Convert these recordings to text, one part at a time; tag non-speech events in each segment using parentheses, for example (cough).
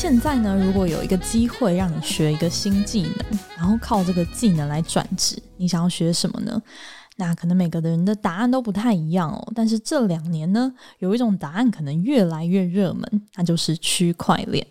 现在呢，如果有一个机会让你学一个新技能，然后靠这个技能来转职，你想要学什么呢？那可能每个人的答案都不太一样哦。但是这两年呢，有一种答案可能越来越热门，那就是区块链。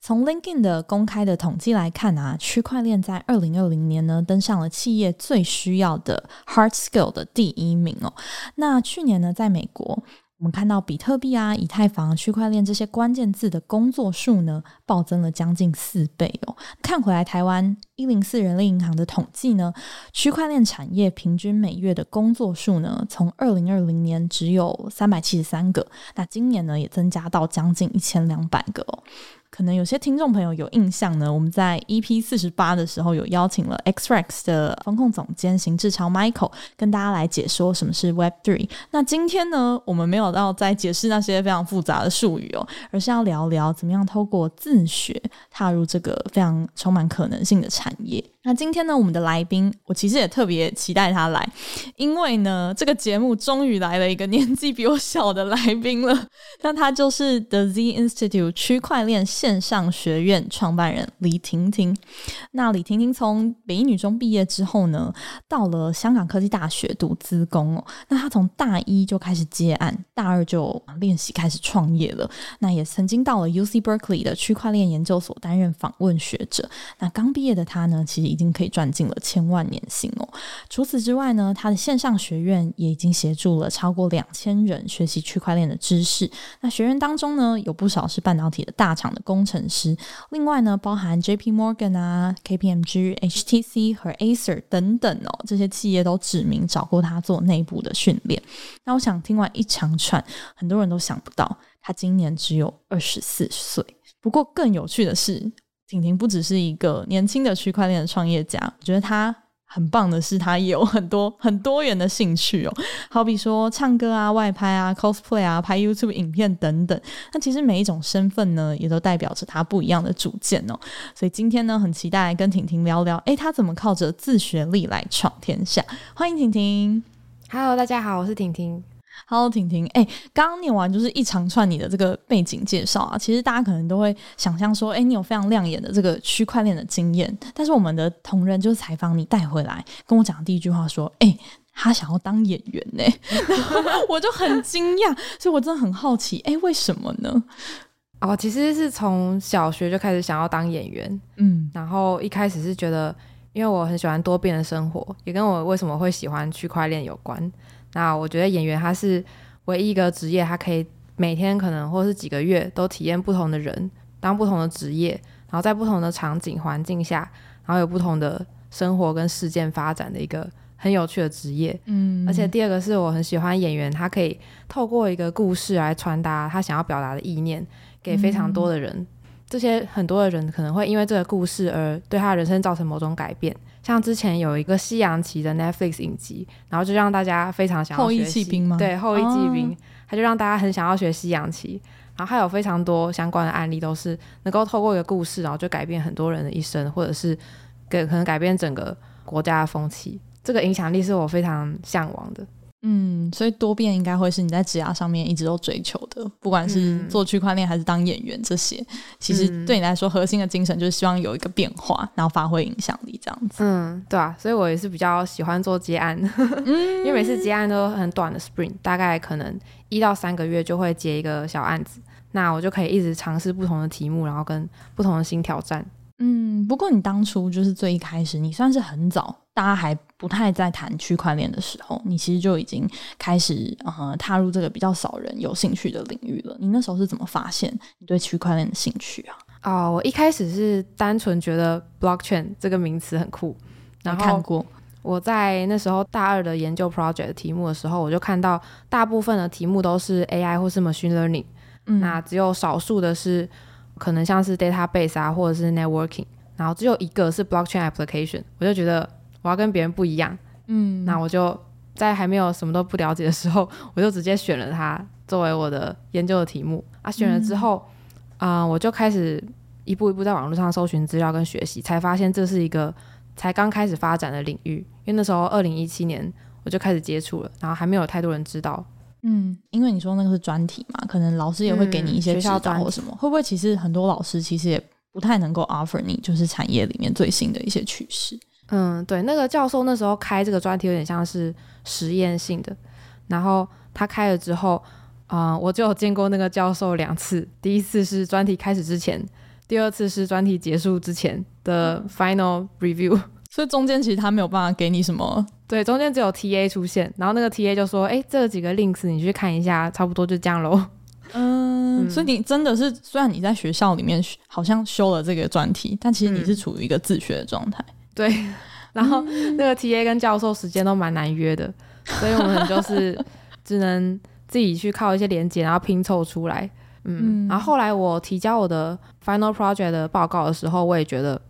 从 LinkedIn 的公开的统计来看啊，区块链在二零二零年呢登上了企业最需要的 hard skill 的第一名哦。那去年呢，在美国。我们看到比特币啊、以太坊、区块链这些关键字的工作数呢，暴增了将近四倍哦。看回来，台湾一零四人力银行的统计呢，区块链产业平均每月的工作数呢，从二零二零年只有三百七十三个，那今年呢也增加到将近一千两百个哦。可能有些听众朋友有印象呢，我们在 EP 四十八的时候有邀请了 XREX 的风控总监邢志超 Michael 跟大家来解说什么是 Web Three。那今天呢，我们没有要再解释那些非常复杂的术语哦，而是要聊聊怎么样透过自学踏入这个非常充满可能性的产业。那今天呢，我们的来宾，我其实也特别期待他来，因为呢，这个节目终于来了一个年纪比我小的来宾了。那他就是 The Z Institute 区块链线上学院创办人李婷婷。那李婷婷从北一女中毕业之后呢，到了香港科技大学读资工哦。那她从大一就开始接案，大二就练习开始创业了。那也曾经到了 UC Berkeley 的区块链研究所担任访问学者。那刚毕业的她呢，其实。已经可以赚进了千万年薪哦。除此之外呢，她的线上学院也已经协助了超过两千人学习区块链的知识。那学员当中呢，有不少是半导体的大厂的工工程师。另外呢，包含 JP Morgan 啊、KPMG、HTC 和 Acer 等等哦，这些企业都指名找过他做内部的训练。那我想听完一长串，很多人都想不到他今年只有二十四岁。不过更有趣的是。婷婷不只是一个年轻的区块链的创业家，我觉得她很棒的是，他也有很多很多元的兴趣哦，好比说唱歌啊、外拍啊、cosplay 啊、拍 YouTube 影片等等。那其实每一种身份呢，也都代表着他不一样的主见哦。所以今天呢，很期待跟婷婷聊聊，诶，他怎么靠着自学力来闯天下？欢迎婷婷。Hello，大家好，我是婷婷。Hello，婷婷，哎、欸，刚刚念完就是一长串你的这个背景介绍啊，其实大家可能都会想象说，哎、欸，你有非常亮眼的这个区块链的经验，但是我们的同仁就是采访你带回来跟我讲的第一句话说，哎、欸，他想要当演员呢、(laughs) 欸，我就很惊讶，所以我真的很好奇，哎、欸，为什么呢？哦，其实是从小学就开始想要当演员，嗯，然后一开始是觉得，因为我很喜欢多变的生活，也跟我为什么会喜欢区块链有关。那我觉得演员他是唯一一个职业，他可以每天可能或是几个月都体验不同的人，当不同的职业，然后在不同的场景环境下，然后有不同的生活跟事件发展的一个很有趣的职业。嗯，而且第二个是我很喜欢演员，他可以透过一个故事来传达他想要表达的意念给非常多的人。嗯，这些很多的人可能会因为这个故事而对他人生造成某种改变。像之前有一个西洋棋的 Netflix 影集，然后就让大家非常想要学习。后翼弃兵吗？对，后羿弃兵，他就让大家很想要学西洋棋。然后还有非常多相关的案例，都是能够透过一个故事，然后就改变很多人的一生，或者是给可能改变整个国家的风气。这个影响力是我非常向往的。嗯，所以多变应该会是你在职涯上面一直都追求的，不管是做区块链还是当演员，这些、嗯、其实对你来说核心的精神就是希望有一个变化，然后发挥影响力这样子。嗯，对啊，所以我也是比较喜欢做接案，嗯、(laughs) 因为每次接案都很短的 sprint，大概可能一到三个月就会接一个小案子，那我就可以一直尝试不同的题目，然后跟不同的新挑战。嗯，不过你当初就是最一开始，你算是很早，大家还不太在谈区块链的时候，你其实就已经开始呃踏入这个比较少人有兴趣的领域了。你那时候是怎么发现你对区块链的兴趣啊？哦，我一开始是单纯觉得 blockchain 这个名词很酷，然后看过我在那时候大二的研究 project 的题目的时候，我就看到大部分的题目都是 AI 或是 machine learning，嗯，那只有少数的是。可能像是 database 啊，或者是 networking，然后只有一个是 blockchain application，我就觉得我要跟别人不一样，嗯，那我就在还没有什么都不了解的时候，(laughs) 我就直接选了它作为我的研究的题目啊。选了之后，啊、嗯呃，我就开始一步一步在网络上搜寻资料跟学习，才发现这是一个才刚开始发展的领域。因为那时候二零一七年我就开始接触了，然后还没有太多人知道。嗯，因为你说那个是专题嘛，可能老师也会给你一些指导或什么，会不会其实很多老师其实也不太能够 offer 你，就是产业里面最新的一些趋势。嗯，对，那个教授那时候开这个专题有点像是实验性的，然后他开了之后，啊、呃，我就有见过那个教授两次，第一次是专题开始之前，第二次是专题结束之前的 final review，(laughs) 所以中间其实他没有办法给你什么，对，中间只有 TA 出现，然后那个 TA 就说，哎，这几个 links 你去看一下，差不多就这样喽。(laughs) 嗯，所以你真的是，虽然你在学校里面好像修了这个专题，但其实你是处于一个自学的状态。嗯对，然后那个 TA 跟教授时间都蛮难约的，所以我们就是 (laughs) 只能自己去靠一些连接，然后拼凑出来。嗯，然后后来我提交我的 final project 的报告的时候，我也觉得，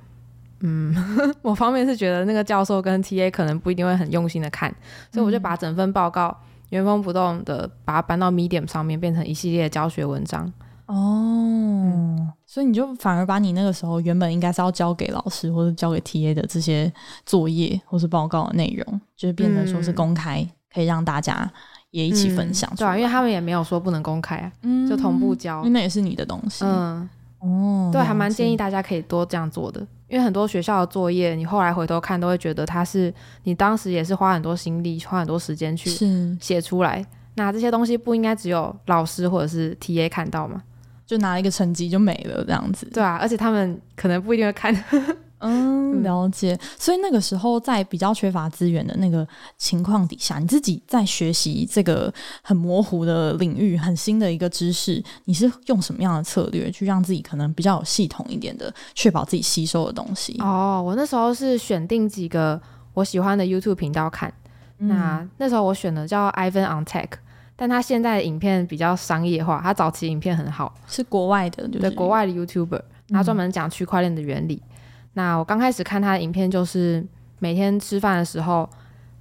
嗯，(laughs) 我方面是觉得那个教授跟 TA 可能不一定会很用心的看，所以我就把整份报告原封不动的把它搬到 Medium 上面，变成一系列的教学文章。哦、嗯，所以你就反而把你那个时候原本应该是要交给老师或者交给 TA 的这些作业或是报告的内容，就是变成说是公开，嗯、可以让大家也一起分享、嗯。对啊，因为他们也没有说不能公开啊，嗯、就同步交，因为那也是你的东西。嗯，哦，对，还蛮建议大家可以多这样做的，因为很多学校的作业，你后来回头看都会觉得它是你当时也是花很多心力、花很多时间去写出来。那这些东西不应该只有老师或者是 TA 看到吗？就拿一个成绩就没了这样子，对啊，而且他们可能不一定会看。(laughs) 嗯，了解。所以那个时候在比较缺乏资源的那个情况底下，你自己在学习这个很模糊的领域、很新的一个知识，你是用什么样的策略去让自己可能比较有系统一点的，确保自己吸收的东西？哦，我那时候是选定几个我喜欢的 YouTube 频道看。嗯、那那时候我选的叫 Ivan on Tech。但他现在的影片比较商业化，他早期影片很好，是国外的，就是、对国外的 YouTuber，他专门讲区块链的原理。嗯、那我刚开始看他的影片，就是每天吃饭的时候，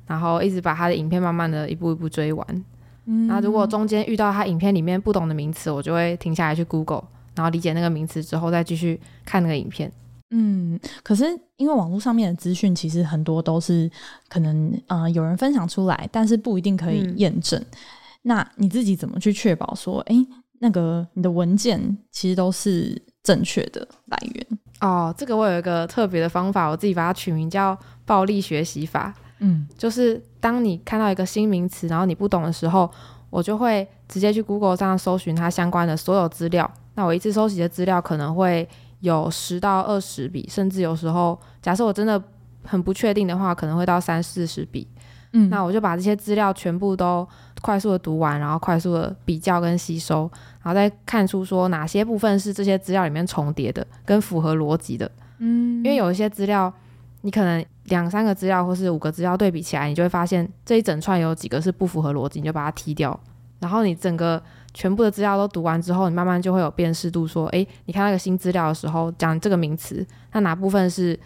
然后一直把他的影片慢慢的一步一步追完。嗯，那如果中间遇到他影片里面不懂的名词，我就会停下来去 Google，然后理解那个名词之后，再继续看那个影片。嗯，可是因为网络上面的资讯其实很多都是可能呃有人分享出来，但是不一定可以验证。嗯那你自己怎么去确保说，哎、欸，那个你的文件其实都是正确的来源？哦，这个我有一个特别的方法，我自己把它取名叫“暴力学习法”。嗯，就是当你看到一个新名词，然后你不懂的时候，我就会直接去 Google 上搜寻它相关的所有资料。那我一次收集的资料可能会有十到二十笔，甚至有时候，假设我真的很不确定的话，可能会到三四十笔。嗯，那我就把这些资料全部都快速的读完，然后快速的比较跟吸收，然后再看出说哪些部分是这些资料里面重叠的，跟符合逻辑的。嗯，因为有一些资料，你可能两三个资料或是五个资料对比起来，你就会发现这一整串有几个是不符合逻辑，你就把它踢掉。然后你整个全部的资料都读完之后，你慢慢就会有辨识度，说，诶，你看那个新资料的时候讲这个名词，那哪部分是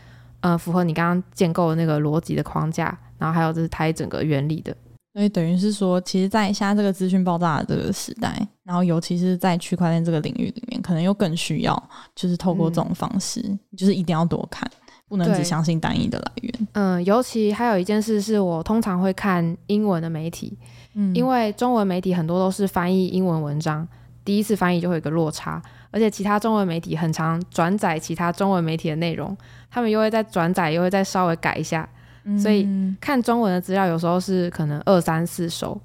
呃符合你刚刚建构的那个逻辑的框架？然后还有就是它整个原理的，所以等于是说，其实，在现在这个资讯爆炸的这个时代，然后尤其是在区块链这个领域里面，可能又更需要，就是透过这种方式，嗯、就是一定要多看，不能只相信单一的来源。嗯，尤其还有一件事是我通常会看英文的媒体，嗯，因为中文媒体很多都是翻译英文文章，第一次翻译就会有个落差，而且其他中文媒体很常转载其他中文媒体的内容，他们又会再转载，又会再稍微改一下。所以看中文的资料有时候是可能二三四首，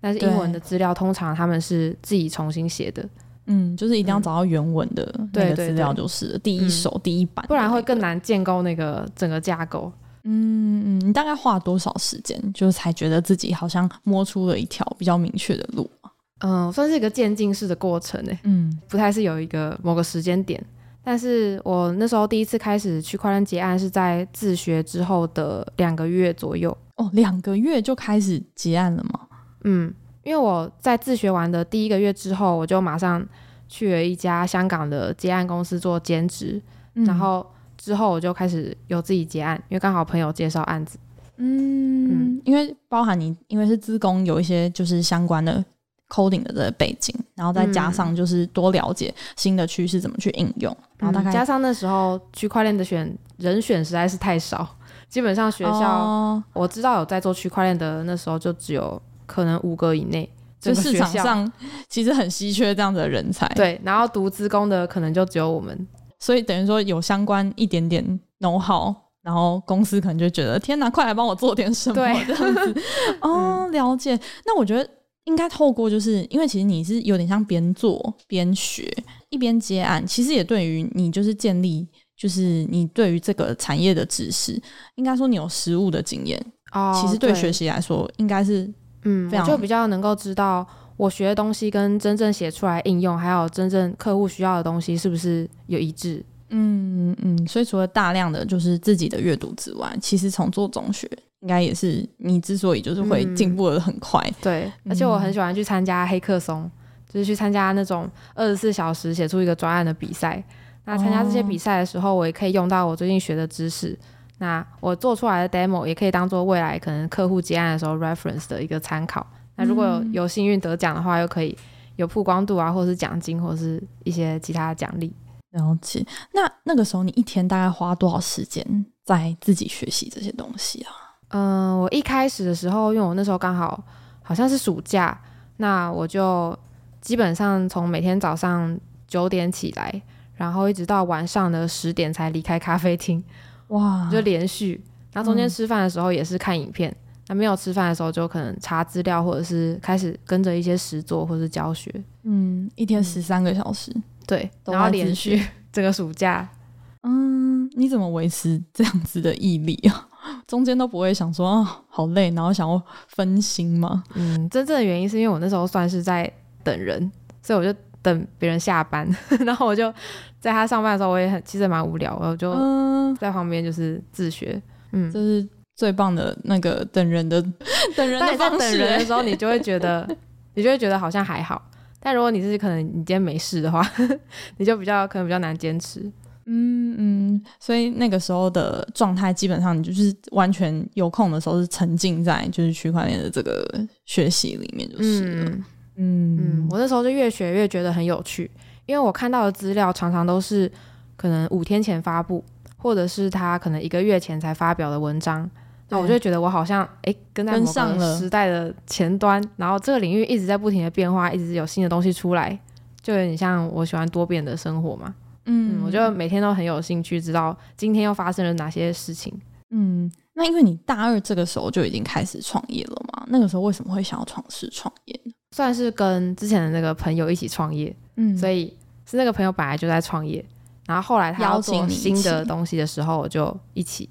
但是英文的资料通常他们是自己重新写的。嗯，就是一定要找到原文的那个资料，就是、嗯、第一手、嗯、第一版、那个，不然会更难建构那个整个架构。嗯嗯，你大概花了多少时间，就是才觉得自己好像摸出了一条比较明确的路？嗯，算是一个渐进式的过程诶。嗯，不太是有一个某个时间点。但是我那时候第一次开始区块链结案是在自学之后的两个月左右哦，两个月就开始结案了吗？嗯，因为我在自学完的第一个月之后，我就马上去了一家香港的结案公司做兼职，嗯、然后之后我就开始有自己结案，因为刚好朋友介绍案子。嗯，嗯，因为包含你，因为是自工，有一些就是相关的 coding 的这个背景，然后再加上就是多了解新的趋势怎么去应用，嗯、然后大概加上那时候区块链的选人选实在是太少，基本上学校、哦、我知道有在做区块链的那时候就只有可能五个以内，就市场上其实很稀缺这样子的人才。对，然后读资工的可能就只有我们，所以等于说有相关一点点 know how。然后公司可能就觉得天哪，快来帮我做点什么对这样子 (laughs) 哦，了解。那我觉得应该透过，就是因为其实你是有点像边做边学一边接案，其实也对于你就是建立，就是你对于这个产业的知识，应该说你有实物的经验哦。其实对学习来说，应该是嗯，我就比较能够知道我学的东西跟真正写出来应用，还有真正客户需要的东西是不是有一致。嗯嗯，所以除了大量的就是自己的阅读之外，其实从做中学应该也是你之所以就是会进步的很快。嗯、对，而且我很喜欢去参加黑客松，就是去参加那种二十四小时写出一个专案的比赛。那参加这些比赛的时候，我也可以用到我最近学的知识。那我做出来的 demo 也可以当做未来可能客户接案的时候 reference 的一个参考。那如果有，有幸运得奖的话，又可以有曝光度啊，或者是奖金，或者是一些其他的奖励。了解，那那个时候你一天大概花多少时间在自己学习这些东西啊？嗯、呃，我一开始的时候，因为我那时候刚好好像是暑假，那我就基本上从每天早上九点起来，然后一直到晚上的十点才离开咖啡厅，(laughs) 哇，就连续。然后中间吃饭的时候也是看影片，嗯、那没有吃饭的时候就可能查资料，或者是开始跟着一些实作或者是教学。嗯，一天十三个小时。嗯对，然后连续 (laughs) 这个暑假，嗯，你怎么维持这样子的毅力啊？中间都不会想说啊、哦，好累，然后想要分心吗？嗯，真正的原因是因为我那时候算是在等人，所以我就等别人下班，(laughs) 然后我就在他上班的时候，我也很其实蛮无聊，我就在旁边就是自学。嗯，这是最棒的那个等人的 (laughs) 等人的方式。在等人的时候，你就会觉得，(laughs) 你就会觉得好像还好。但如果你是可能你今天没事的话，你就比较可能比较难坚持。嗯嗯，所以那个时候的状态基本上你就是完全有空的时候是沉浸在就是区块链的这个学习里面就是。嗯嗯，嗯，我那时候就越学越觉得很有趣，因为我看到的资料常常都是可能五天前发布，或者是他可能一个月前才发表的文章。那我就觉得我好像哎、欸，跟在某个时代的前端，然后这个领域一直在不停的变化，一直有新的东西出来，就有点像我喜欢多变的生活嘛。嗯，嗯，我就每天都很有兴趣，知道今天又发生了哪些事情。嗯，那因为你大二这个时候就已经开始创业了嘛，那个时候为什么会想要尝试创业呢？算是跟之前的那个朋友一起创业，嗯，所以是那个朋友本来就在创业，然后后来他邀请新的东西的时候，我就一起。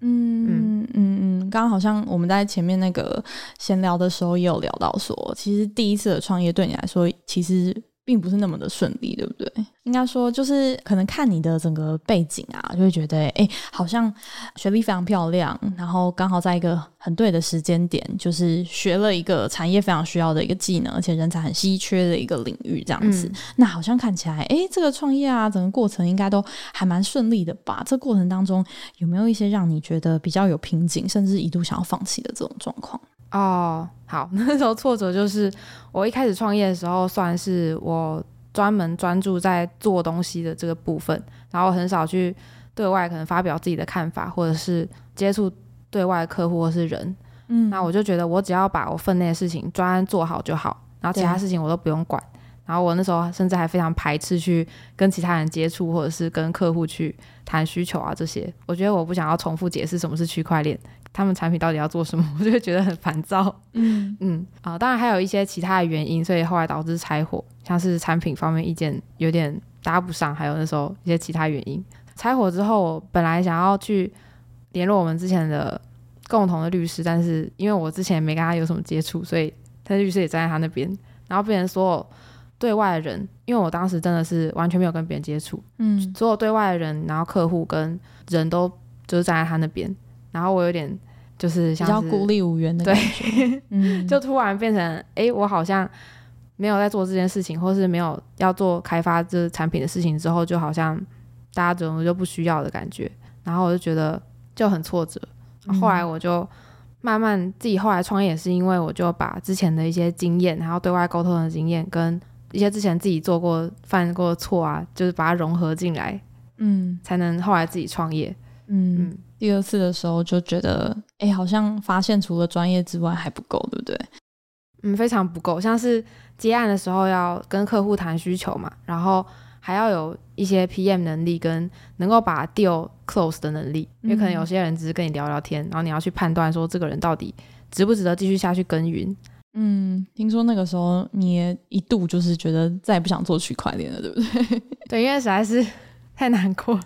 嗯嗯嗯嗯，刚刚好像我们在前面那个闲聊的时候也有聊到说，其实第一次的创业对你来说，其实。并不是那么的顺利，对不对？应该说，就是可能看你的整个背景啊，就会觉得，哎，好像学历非常漂亮，然后刚好在一个很对的时间点，就是学了一个产业非常需要的一个技能，而且人才很稀缺的一个领域，这样子。嗯、那好像看起来，哎，这个创业啊，整个过程应该都还蛮顺利的吧？这过程当中有没有一些让你觉得比较有瓶颈，甚至一度想要放弃的这种状况？哦，好，那时候挫折就是我一开始创业的时候，算是我专门专注在做东西的这个部分，然后很少去对外可能发表自己的看法，或者是接触对外客户或是人。嗯，那我就觉得我只要把我分内的事情专案做好就好，然后其他事情我都不用管。然后我那时候甚至还非常排斥去跟其他人接触，或者是跟客户去谈需求啊这些。我觉得我不想要重复解释什么是区块链。他们产品到底要做什么，我就会觉得很烦躁。嗯嗯啊，当然还有一些其他的原因，所以后来导致拆伙，像是产品方面意见有点搭不上，还有那时候一些其他原因。拆伙之后，我本来想要去联络我们之前的共同的律师，但是因为我之前没跟他有什么接触，所以他的律师也站在他那边，然后别人所有对外的人，因为我当时真的是完全没有跟别人接触，嗯，所有对外的人，然后客户跟人都就是站在他那边。然后我有点就是像是比较孤立无援的感觉，嗯，(laughs) 就突然变成，哎，我好像没有在做这件事情，或是没有要做开发这产品的事情之后，就好像大家怎么就不需要的感觉，然后我就觉得就很挫折。后来我就慢慢自己后来创业，也是因为我就把之前的一些经验，然后对外沟通的经验，跟一些之前自己做过犯过错啊，就是把它融合进来，嗯，才能后来自己创业。嗯，嗯，第二次的时候就觉得，哎，好像发现除了专业之外还不够，对不对？嗯，非常不够。像是接案的时候要跟客户谈需求嘛，然后还要有一些 PM 能力跟能够把 deal close 的能力，嗯，因为可能有些人只是跟你聊聊天，然后你要去判断说这个人到底值不值得继续下去耕耘。嗯，听说那个时候你也一度就是觉得再也不想做区块链了，对不对？(laughs) 对，因为实在是太难过。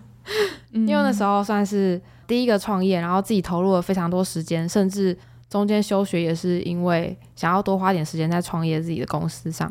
因为那时候算是第一个创业，然后自己投入了非常多时间，甚至中间休学也是因为想要多花点时间在创业自己的公司上。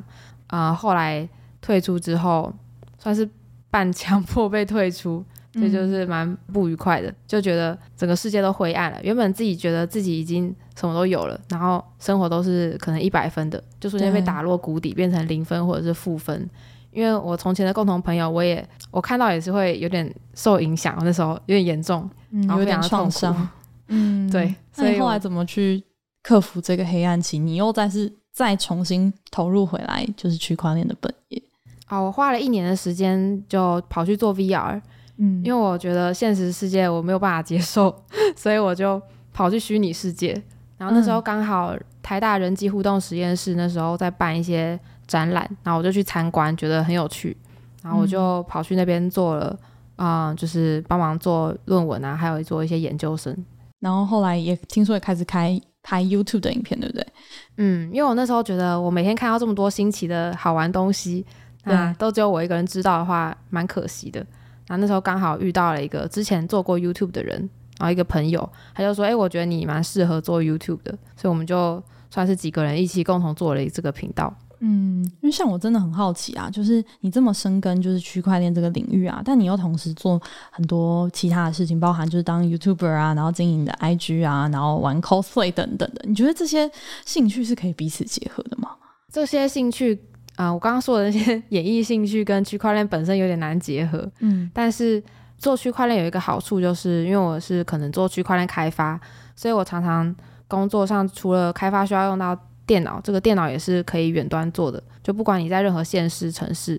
啊、呃，后来退出之后，算是半强迫被退出，这就是蛮不愉快的，就觉得整个世界都灰暗了。原本自己觉得自己已经什么都有了，然后生活都是可能一百分的，就瞬间被打落谷底，变成零分或者是负分。因为我从前的共同朋友，我也我看到也是会有点受影响，那时候有点严重，嗯、有点创伤。嗯，(laughs) 对。所以后来怎么去克服这个黑暗期？你又再是再重新投入回来，就是区块链的本业。啊，我花了一年的时间就跑去做 VR，嗯，因为我觉得现实世界我没有办法接受，(laughs) 所以我就跑去虚拟世界。然后那时候刚好台大人机互动实验室那时候在办一些。展览，然后我就去参观，觉得很有趣，然后我就跑去那边做了，啊、嗯呃，就是帮忙做论文啊，还有做一些研究生。然后后来也听说也开始开拍 YouTube 的影片，对不对？嗯，因为我那时候觉得我每天看到这么多新奇的好玩东西，那都只有我一个人知道的话，蛮可惜的。然后那时候刚好遇到了一个之前做过 YouTube 的人，然后一个朋友，他就说：“哎，我觉得你蛮适合做 YouTube 的。”所以我们就算是几个人一起共同做了这个频道。嗯，因为像我真的很好奇啊，就是你这么深耕就是区块链这个领域啊，但你又同时做很多其他的事情，包含就是当 YouTuber 啊，然后经营的 IG 啊，然后玩 cosplay 等等的，你觉得这些兴趣是可以彼此结合的吗？这些兴趣啊、呃，我刚刚说的那些 (laughs) 演艺兴趣跟区块链本身有点难结合，嗯，但是做区块链有一个好处，就是因为我是可能做区块链开发，所以我常常工作上除了开发需要用到。电脑这个电脑也是可以远端做的，就不管你在任何县市城市，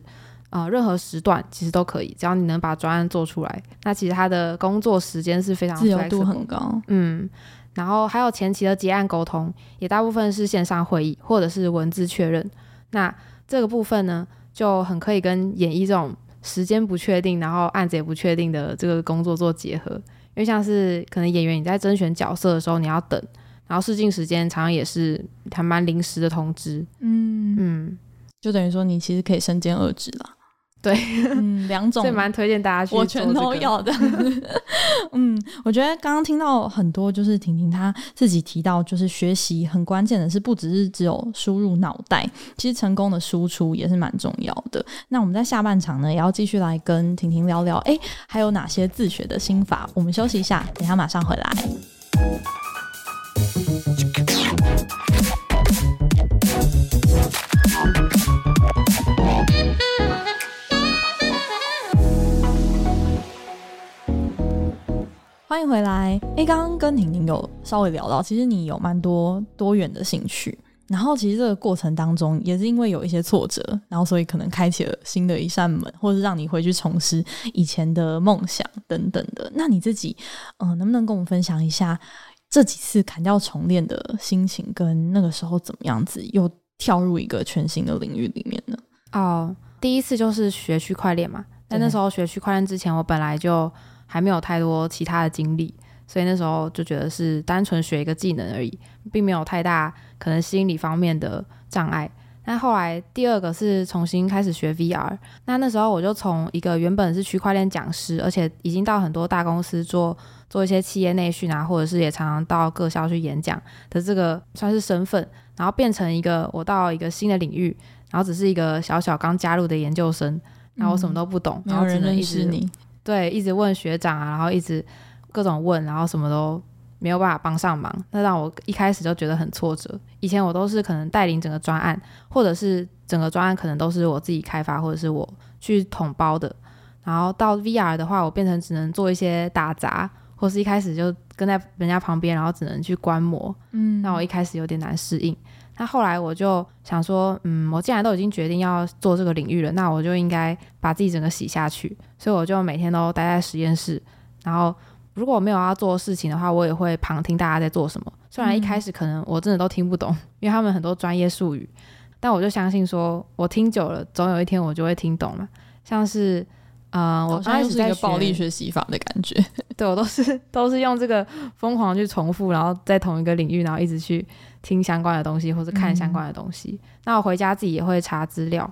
呃，任何时段其实都可以，只要你能把专案做出来，那其实他的工作时间是非常自由度很高，嗯，然后还有前期的结案沟通，也大部分是线上会议或者是文字确认，那这个部分呢就很可以跟演艺这种时间不确定，然后案子也不确定的这个工作做结合，因为像是可能演员你在甄选角色的时候你要等。然后试镜时间常常也是还蛮临时的通知，嗯嗯，就等于说你其实可以身兼二职了，(laughs) 对，嗯，两种，所以蛮推荐大家去我全都要的。(laughs) 嗯，我觉得刚刚听到很多，就是婷婷她自己提到，就是学习很关键的是，不只是只有输入脑袋，其实成功的输出也是蛮重要的。那我们在下半场呢，也要继续来跟婷婷聊聊，哎，还有哪些自学的心法？我们休息一下，等一下马上回来。欢迎回来。诶，刚刚跟婷婷有稍微聊到，其实你有蛮多多元的兴趣，然后其实这个过程当中也是因为有一些挫折，然后所以可能开启了新的一扇门，或是让你回去重拾以前的梦想等等的。那你自己，嗯、能不能跟我们分享一下？这几次砍掉重练的心情，跟那个时候怎么样子，又跳入一个全新的领域里面呢？哦，第一次就是学区块链嘛。在那时候学区块链之前，我本来就还没有太多其他的经历，所以那时候就觉得是单纯学一个技能而已，并没有太大可能心理方面的障碍。那后来第二个是重新开始学 VR，那那时候我就从一个原本是区块链讲师，而且已经到很多大公司做。做一些企业内训啊，或者是也常常到各校去演讲的这个算是身份，然后变成一个我到一个新的领域，然后只是一个小小刚加入的研究生，然后我什么都不懂，嗯、然后只能一直你对一直问学长啊，然后一直各种问，然后什么都没有办法帮上忙，那让我一开始就觉得很挫折。以前我都是可能带领整个专案，或者是整个专案可能都是我自己开发，或者是我去统包的，然后到 VR 的话，我变成只能做一些打杂。或是一开始就跟在人家旁边，然后只能去观摩。嗯，那我一开始有点难适应。那后来我就想说，嗯，我既然都已经决定要做这个领域了，那我就应该把自己整个洗下去。所以我就每天都待在实验室，然后如果我没有要做事情的话，我也会旁听大家在做什么。虽然一开始可能我真的都听不懂，因为他们很多专业术语，但我就相信说，我听久了，总有一天我就会听懂了。像是。呃，我刚开始是一个暴力学习法的感觉，对，我都是都是用这个疯狂去重复，然后在同一个领域，然后一直去听相关的东西或者看相关的东西。嗯、那我回家自己也会查资料，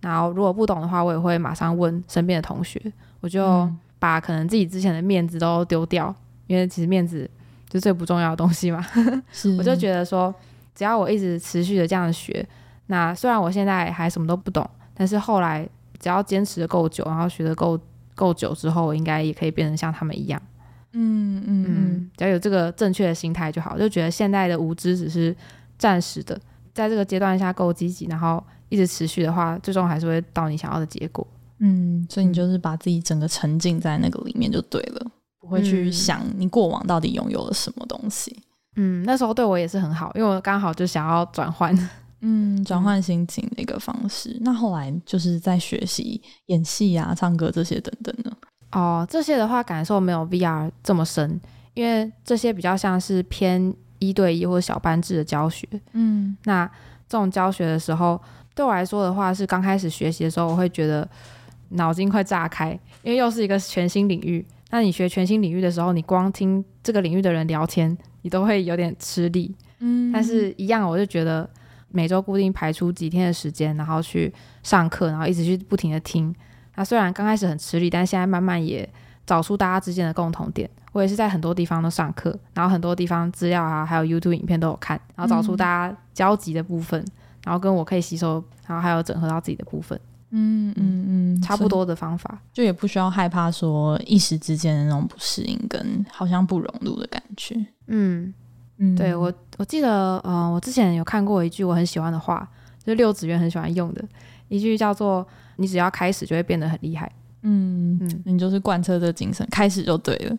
然后如果不懂的话，我也会马上问身边的同学。我就把可能自己之前的面子都丢掉，因为其实面子就最不重要的东西嘛。(laughs) 我就觉得说，只要我一直持续的这样学，那虽然我现在还什么都不懂，但是后来。只要坚持的够久，然后学的够够久之后，我应该也可以变成像他们一样。嗯嗯嗯，只要有这个正确的心态就好。就觉得现在的无知只是暂时的，在这个阶段下够积极，然后一直持续的话，最终还是会到你想要的结果。嗯，所以你就是把自己整个沉浸在那个里面就对了，不会去想你过往到底拥有了什么东西。嗯，那时候对我也是很好，因为我刚好就想要转换。嗯，转换心情的一个方式。嗯、那后来就是在学习演戏啊、唱歌这些等等呢。哦，这些的话感受没有 VR 这么深，因为这些比较像是偏一对一或者小班制的教学。嗯，那这种教学的时候，对我来说的话，是刚开始学习的时候，我会觉得脑筋快炸开，因为又是一个全新领域。那你学全新领域的时候，你光听这个领域的人聊天，你都会有点吃力。嗯，但是一样，我就觉得。每周固定排出几天的时间，然后去上课，然后一直去不停的听。那虽然刚开始很吃力，但现在慢慢也找出大家之间的共同点。我也是在很多地方都上课，然后很多地方资料啊，还有 YouTube 影片都有看，然后找出大家交集的部分，嗯、然后跟我可以吸收，然后还有整合到自己的部分。嗯嗯嗯，差不多的方法，就也不需要害怕说一时之间的那种不适应跟好像不融入的感觉。嗯。嗯，对我我记得，呃，我之前有看过一句我很喜欢的话，就是六子渊很喜欢用的一句，叫做“你只要开始，就会变得很厉害”。嗯嗯，你就是贯彻这精神，开始就对了。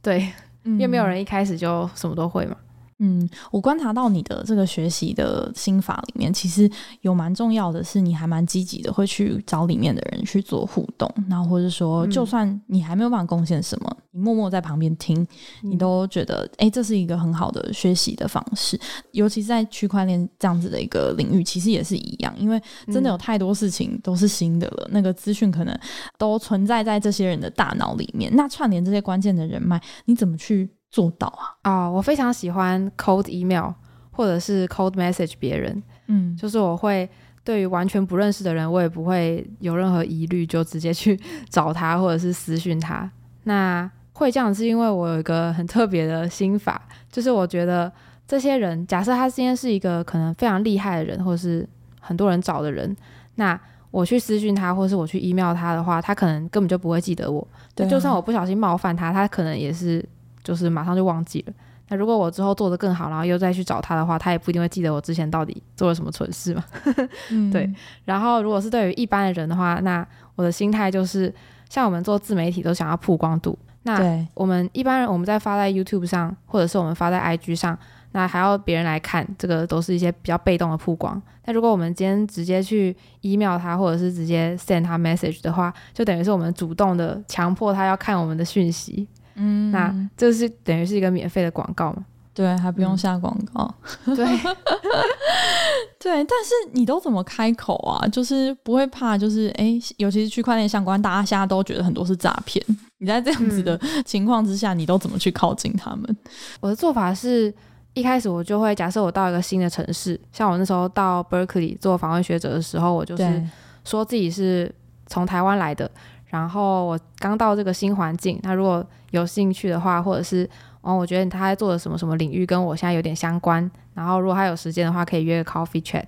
对，(laughs) 因为没有人一开始就什么都会嘛。嗯，我观察到你的这个学习的心法里面，其实有蛮重要的是，你还蛮积极的，会去找里面的人去做互动，然后或者说，就算你还没有办法贡献什么，你默默在旁边听，你都觉得，哎、欸，这是一个很好的学习的方式。尤其是在区块链这样子的一个领域，其实也是一样，因为真的有太多事情都是新的了，那个资讯可能都存在在这些人的大脑里面。那串联这些关键的人脉，你怎么去做到啊？啊，oh, 我非常喜欢 cold email 或者是 cold message 别人，嗯，就是我会对于完全不认识的人，我也不会有任何疑虑，就直接去 (laughs) 找他或者是私讯他。那会这样是因为我有一个很特别的心法，就是我觉得这些人，假设他今天是一个可能非常厉害的人，或者是很多人找的人，那我去私讯他，或是我去 email 他的话，他可能根本就不会记得我。对啊，就算我不小心冒犯他，他可能也是。就是马上就忘记了。那如果我之后做得更好，然后又再去找他的话，他也不一定会记得我之前到底做了什么蠢事嘛。嗯、(laughs) 对。然后，如果是对于一般的人的话，那我的心态就是，像我们做自媒体都想要曝光度。那我们一般人我们在发在 YouTube 上，或者是我们发在 IG 上，那还要别人来看，这个都是一些比较被动的曝光。那如果我们今天直接去 email 他，或者是直接 send 他 message 的话，就等于是我们主动的强迫他要看我们的讯息。嗯，那这是等于是一个免费的广告嘛？对，还不用下广告。嗯、对，(laughs) 对，但是你都怎么开口啊？就是不会怕，就是哎，尤其是区块链相关，大家现在都觉得很多是诈骗。你在这样子的情况之下，嗯、你都怎么去靠近他们？我的做法是一开始我就会假设我到一个新的城市，像我那时候到 Berkeley 做访问学者的时候，我就是说自己是从台湾来的。然后我刚到这个新环境，那如果有兴趣的话，或者是哦，我觉得他在做的什么什么领域跟我现在有点相关，然后如果他有时间的话，可以约个 coffee chat，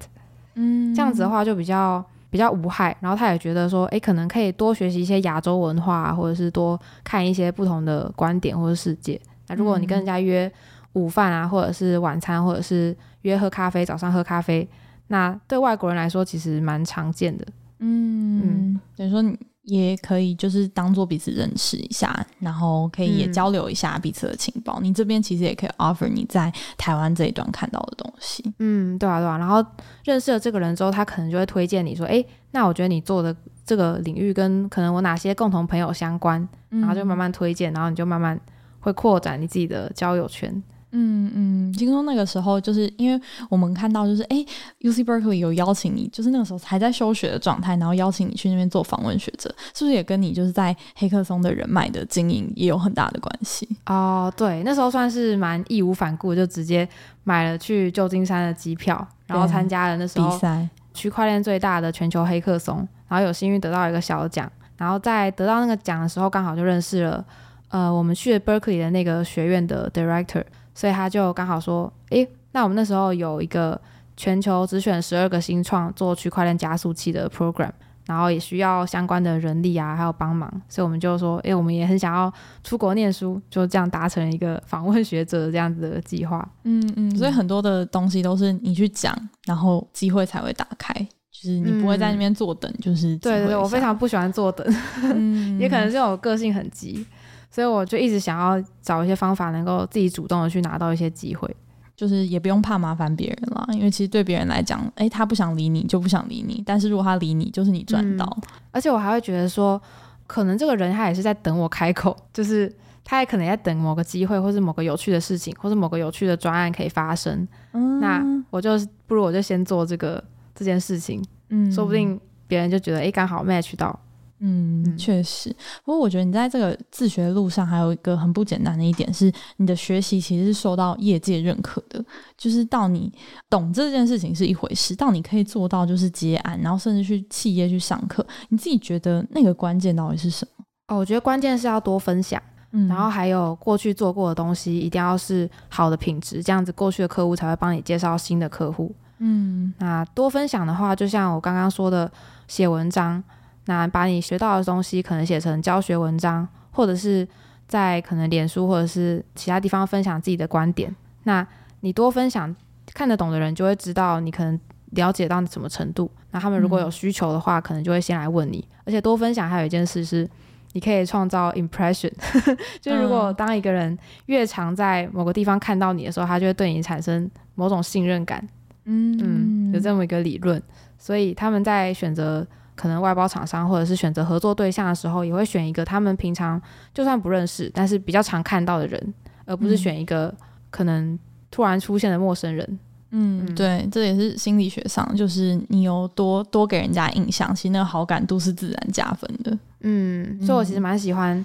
嗯，这样子的话就比较比较无害。然后他也觉得说，诶，可能可以多学习一些亚洲文化，或者是多看一些不同的观点或者世界。那如果你跟人家约午饭啊，或者是晚餐，或者是约喝咖啡，早上喝咖啡，那对外国人来说其实蛮常见的。嗯嗯，等于说你。也可以就是当做彼此认识一下，然后可以也交流一下彼此的情报。嗯、你这边其实也可以 offer 你在台湾这一段看到的东西。嗯，对啊，对啊。然后认识了这个人之后，他可能就会推荐你说，哎，那我觉得你做的这个领域跟可能我哪些共同朋友相关，然后就慢慢推荐，然后你就慢慢会扩展你自己的交友圈。嗯嗯，听说那个时候就是因为我们看到就是哎，UC Berkeley 有邀请你，就是那个时候还在休学的状态，然后邀请你去那边做访问学者，是不是也跟你就是在黑客松的人脉的经营也有很大的关系？哦，对，那时候算是蛮义无反顾，就直接买了去旧金山的机票，然后参加了那时候比赛，区块链最大的全球黑客松，然后有幸运得到一个小奖，然后在得到那个奖的时候，刚好就认识了呃，我们去了 Berkeley 的那个学院的 Director。所以他就刚好说，诶，那我们那时候有一个全球只选十二个新创做区块链加速器的 program，然后也需要相关的人力啊，还有帮忙，所以我们就说，诶，我们也很想要出国念书，就这样达成一个访问学者这样子的计划。嗯嗯，所以很多的东西都是你去讲，然后机会才会打开，就是你不会在那边坐等，嗯、就是对对对，我非常不喜欢坐等，嗯、(laughs) 也可能是我个性很急。所以我就一直想要找一些方法，能够自己主动的去拿到一些机会，就是也不用怕麻烦别人了，因为其实对别人来讲，哎，他不想理你就不想理你，但是如果他理你，就是你赚到。嗯，而且我还会觉得说，可能这个人他也是在等我开口，就是他也可能在等某个机会，或是某个有趣的事情，或是某个有趣的专案可以发生。嗯，那我就不如我就先做这个这件事情，嗯，说不定别人就觉得哎，刚好 match 到。嗯，确实。不过我觉得你在这个自学的路上还有一个很不简单的一点是，你的学习其实是受到业界认可的。就是到你懂这件事情是一回事，到你可以做到就是接案，然后甚至去企业去上课，你自己觉得那个关键到底是什么？哦，我觉得关键是要多分享，嗯，然后还有过去做过的东西一定要是好的品质，这样子过去的客户才会帮你介绍新的客户。嗯，那多分享的话，就像我刚刚说的，写文章。那把你学到的东西可能写成教学文章，或者是在可能脸书或者是其他地方分享自己的观点。那你多分享，看得懂的人就会知道你可能了解到什么程度。那他们如果有需求的话，可能就会先来问你。而且多分享还有一件事是，你可以创造 impression。(laughs) 就如果当一个人越常在某个地方看到你的时候，他就会对你产生某种信任感。嗯，有这么一个理论，所以他们在选择。可能外包厂商或者是选择合作对象的时候，也会选一个他们平常就算不认识，但是比较常看到的人，而不是选一个可能突然出现的陌生人。嗯，嗯对，这也是心理学上，就是你有多多给人家印象，其实那个好感度是自然加分的。嗯，所以我其实蛮喜欢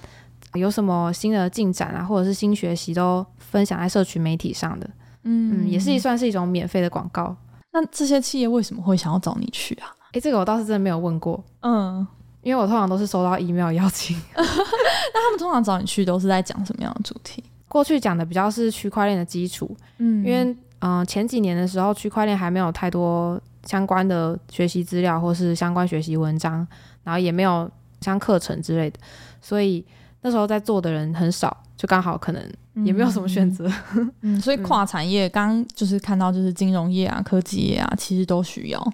有什么新的进展啊，或者是新学习都分享在社群媒体上的。嗯，嗯，也是算是一种免费的广告。那这些企业为什么会想要找你去啊？诶，这个我倒是真的没有问过，嗯，因为我通常都是收到 email 邀请。(laughs) 那他们通常找你去都是在讲什么样的主题？过去讲的比较是区块链的基础，嗯，因为嗯、呃、前几年的时候区块链还没有太多相关的学习资料或是相关学习文章，然后也没有像课程之类的，所以那时候在做的人很少，就刚好可能也没有什么选择，嗯，嗯，所以跨产业刚就是看到就是金融业啊、科技业啊，其实都需要。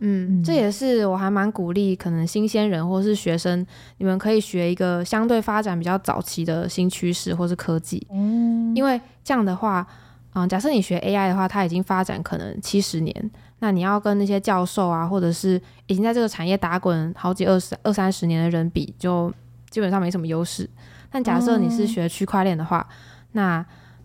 嗯，这也是我还蛮鼓励，可能新鲜人或是学生，你们可以学一个相对发展比较早期的新趋势或是科技。嗯，因为这样的话，嗯、呃，假设你学 AI 的话，它已经发展可能七十年，那你要跟那些教授啊，或者是已经在这个产业打滚好几二十二三十年的人比，就基本上没什么优势。但假设你是学区块链的话，那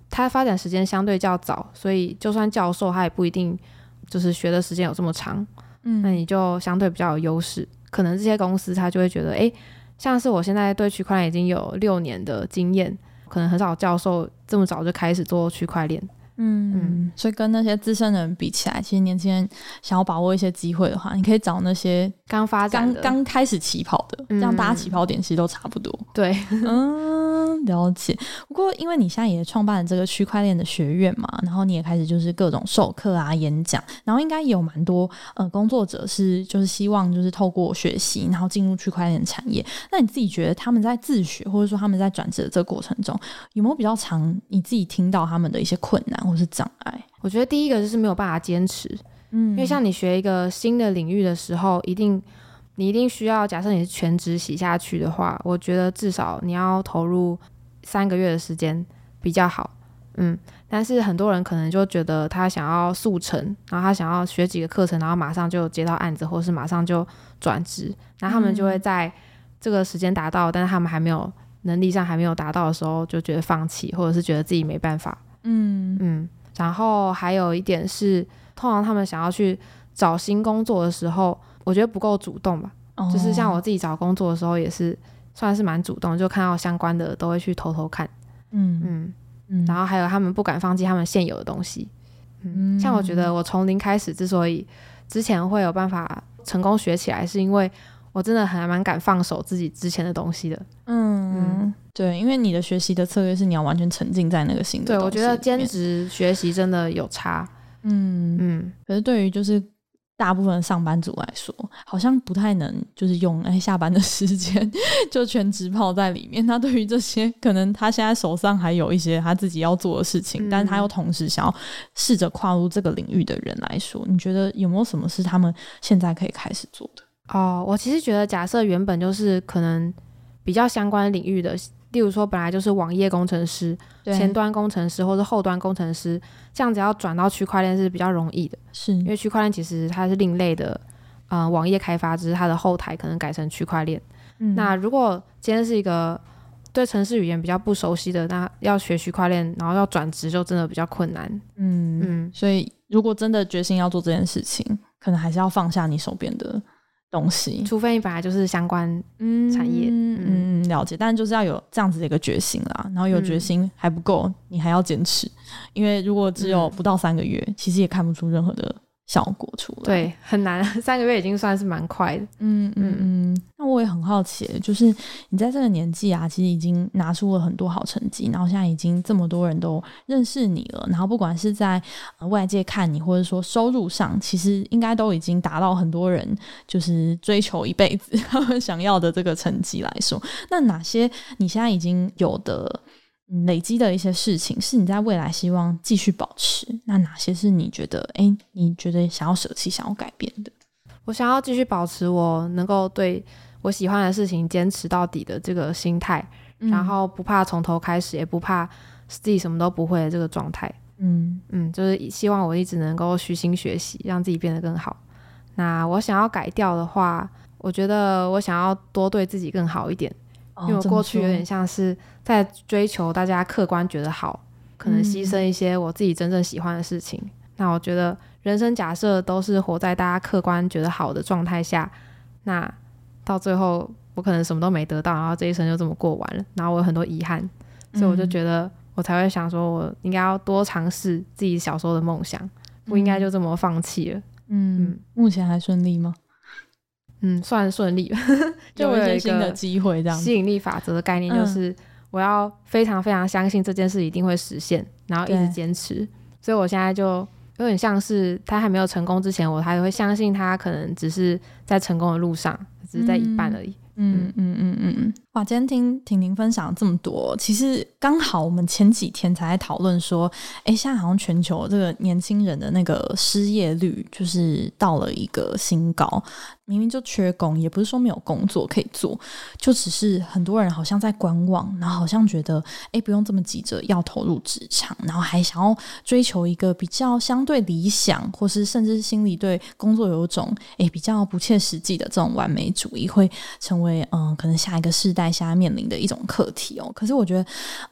它发展时间相对较早，所以就算教授他也不一定就是学的时间有这么长。嗯，那你就相对比较有优势，可能这些公司他就会觉得，诶，像是我现在对区块链已经有六年的经验，可能很少教授这么早就开始做区块链。嗯嗯，所以跟那些资深的人比起来，其实年轻人想要把握一些机会的话，你可以找那些刚发展、刚刚开始起跑的，这样大家起跑点其实都差不多。对，嗯，了解。不过因为你现在也创办了这个区块链的学院嘛，然后你也开始就是各种授课啊、演讲，然后应该也有蛮多呃工作者是就是希望就是透过学习，然后进入区块链产业。那你自己觉得他们在自学或者说他们在转职的这个过程中，有没有比较常你自己听到他们的一些困难？或是障碍，我觉得第一个就是没有办法坚持，嗯，因为像你学一个新的领域的时候，一定你一定需要，假设你是全职洗下去的话，我觉得至少你要投入三个月的时间比较好。嗯，但是很多人可能就觉得他想要速成，然后他想要学几个课程，然后马上就接到案子，或是马上就转职，那他们就会在这个时间达到，但是他们还没有能力上还没有达到的时候，就觉得放弃，或者是觉得自己没办法。嗯。嗯，然后还有一点是，通常他们想要去找新工作的时候，我觉得不够主动吧。哦，就是像我自己找工作的时候，也是算是蛮主动，就看到相关的都会去偷偷看。嗯。嗯。然后还有他们不敢放弃他们现有的东西，嗯，像我觉得我从零开始之所以之前会有办法成功学起来，是因为我真的还蛮敢放手自己之前的东西的，嗯，嗯对，因为你的学习的策略是你要完全沉浸在那个新的，对，我觉得兼职学习真的有差，嗯嗯，可是对于就是。大部分上班族来说，好像不太能就是用哎下班的时间就全职泡在里面。那对于这些可能他现在手上还有一些他自己要做的事情，嗯、但是他又同时想要试着跨入这个领域的人来说，你觉得有没有什么是他们现在可以开始做的？哦，我其实觉得，假设原本就是可能比较相关领域的。例如说，本来就是网页工程师、前端工程师或者后端工程师，这样子要转到区块链是比较容易的，是因为区块链其实它是另类的，呃，网页开发，只是它的后台可能改成区块链。嗯、那如果今天是一个对城市语言比较不熟悉的，那要学区块链，然后要转职就真的比较困难。嗯嗯，所以如果真的决心要做这件事情，可能还是要放下你手边的。东西，除非你本来就是相关产业，嗯，嗯，了解，但就是要有这样子的一个决心啦。然后有决心还不够，嗯、你还要坚持，因为如果只有不到三个月，嗯、其实也看不出任何的。效果出来，对，很难，(laughs) 三个月已经算是蛮快的。嗯嗯嗯。那我也很好奇，就是你在这个年纪啊，其实已经拿出了很多好成绩，然后现在已经这么多人都认识你了，然后不管是在外界看你，或者说收入上，其实应该都已经达到很多人就是追求一辈子 (laughs) 他们想要的这个成绩来说，那哪些你现在已经有的？累积的一些事情是你在未来希望继续保持，那哪些是你觉得，哎、欸，你觉得想要舍弃、想要改变的？我想要继续保持我能够对我喜欢的事情坚持到底的这个心态，嗯、然后不怕从头开始，也不怕自己什么都不会的这个状态。嗯嗯，就是希望我一直能够虚心学习，让自己变得更好。那我想要改掉的话，我觉得我想要多对自己更好一点。因为我过去有点像是在追求大家客观觉得好，可能牺牲一些我自己真正喜欢的事情。嗯、那我觉得人生假设都是活在大家客观觉得好的状态下，那到最后我可能什么都没得到，然后这一生就这么过完了，然后我有很多遗憾，所以我就觉得我才会想说，我应该要多尝试自己小时候的梦想，不应该就这么放弃了。嗯，嗯，目前还顺利吗？嗯，算顺利，(laughs) 就有一些新的机会。这样吸引力法则的概念就是，我要非常非常相信这件事一定会实现，然后一直坚持。所以我现在就有点像是他还没有成功之前，我还会相信他可能只是在成功的路上，只是在一半而已。嗯嗯嗯嗯嗯。哇，今天听婷婷分享这么多，其实刚好我们前几天才在讨论说，哎，现在好像全球这个年轻人的那个失业率就是到了一个新高。明明就缺工，也不是说没有工作可以做，就只是很多人好像在观望，然后好像觉得，哎，不用这么急着要投入职场，然后还想要追求一个比较相对理想，或是甚至心里对工作有一种，哎，比较不切实际的这种完美主义，会成为嗯，可能下一个世代在下面临的一种课题哦。可是我觉得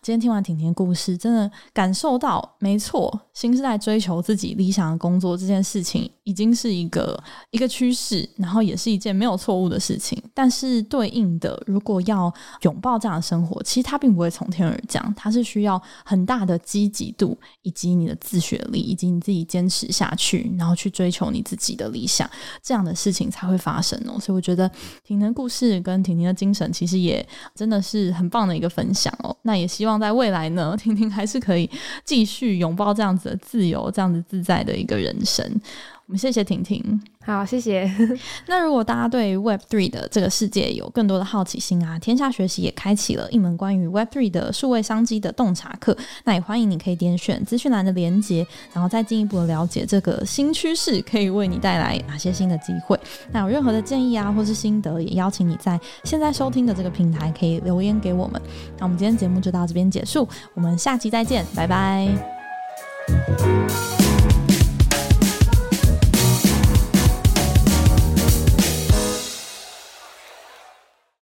今天听完婷婷故事，真的感受到，没错，新时代追求自己理想的工作这件事情，已经是一个一个趋势，然后也是一件没有错误的事情。但是对应的，如果要拥抱这样的生活，其实它并不会从天而降，它是需要很大的积极度，以及你的自学力，以及你自己坚持下去，然后去追求你自己的理想，这样的事情才会发生哦。所以我觉得婷婷故事跟婷婷的精神，其实也真的是很棒的一个分享哦。那也希望在未来呢，(laughs) 婷婷还是可以继续拥抱这样子的自由，这样子自在的一个人生。我们谢谢婷婷，好，谢谢。(laughs) 那如果大家对 Web Three 的这个世界有更多的好奇心啊，天下学习也开启了一门关于 Web Three 的数位商机的洞察课。那也欢迎你可以点选资讯栏的连接，然后再进一步的了解这个新趋势可以为你带来哪些新的机会。那有任何的建议啊，或是心得，也邀请你在现在收听的这个平台可以留言给我们。那我们今天节目就到这边结束，我们下期再见，拜拜。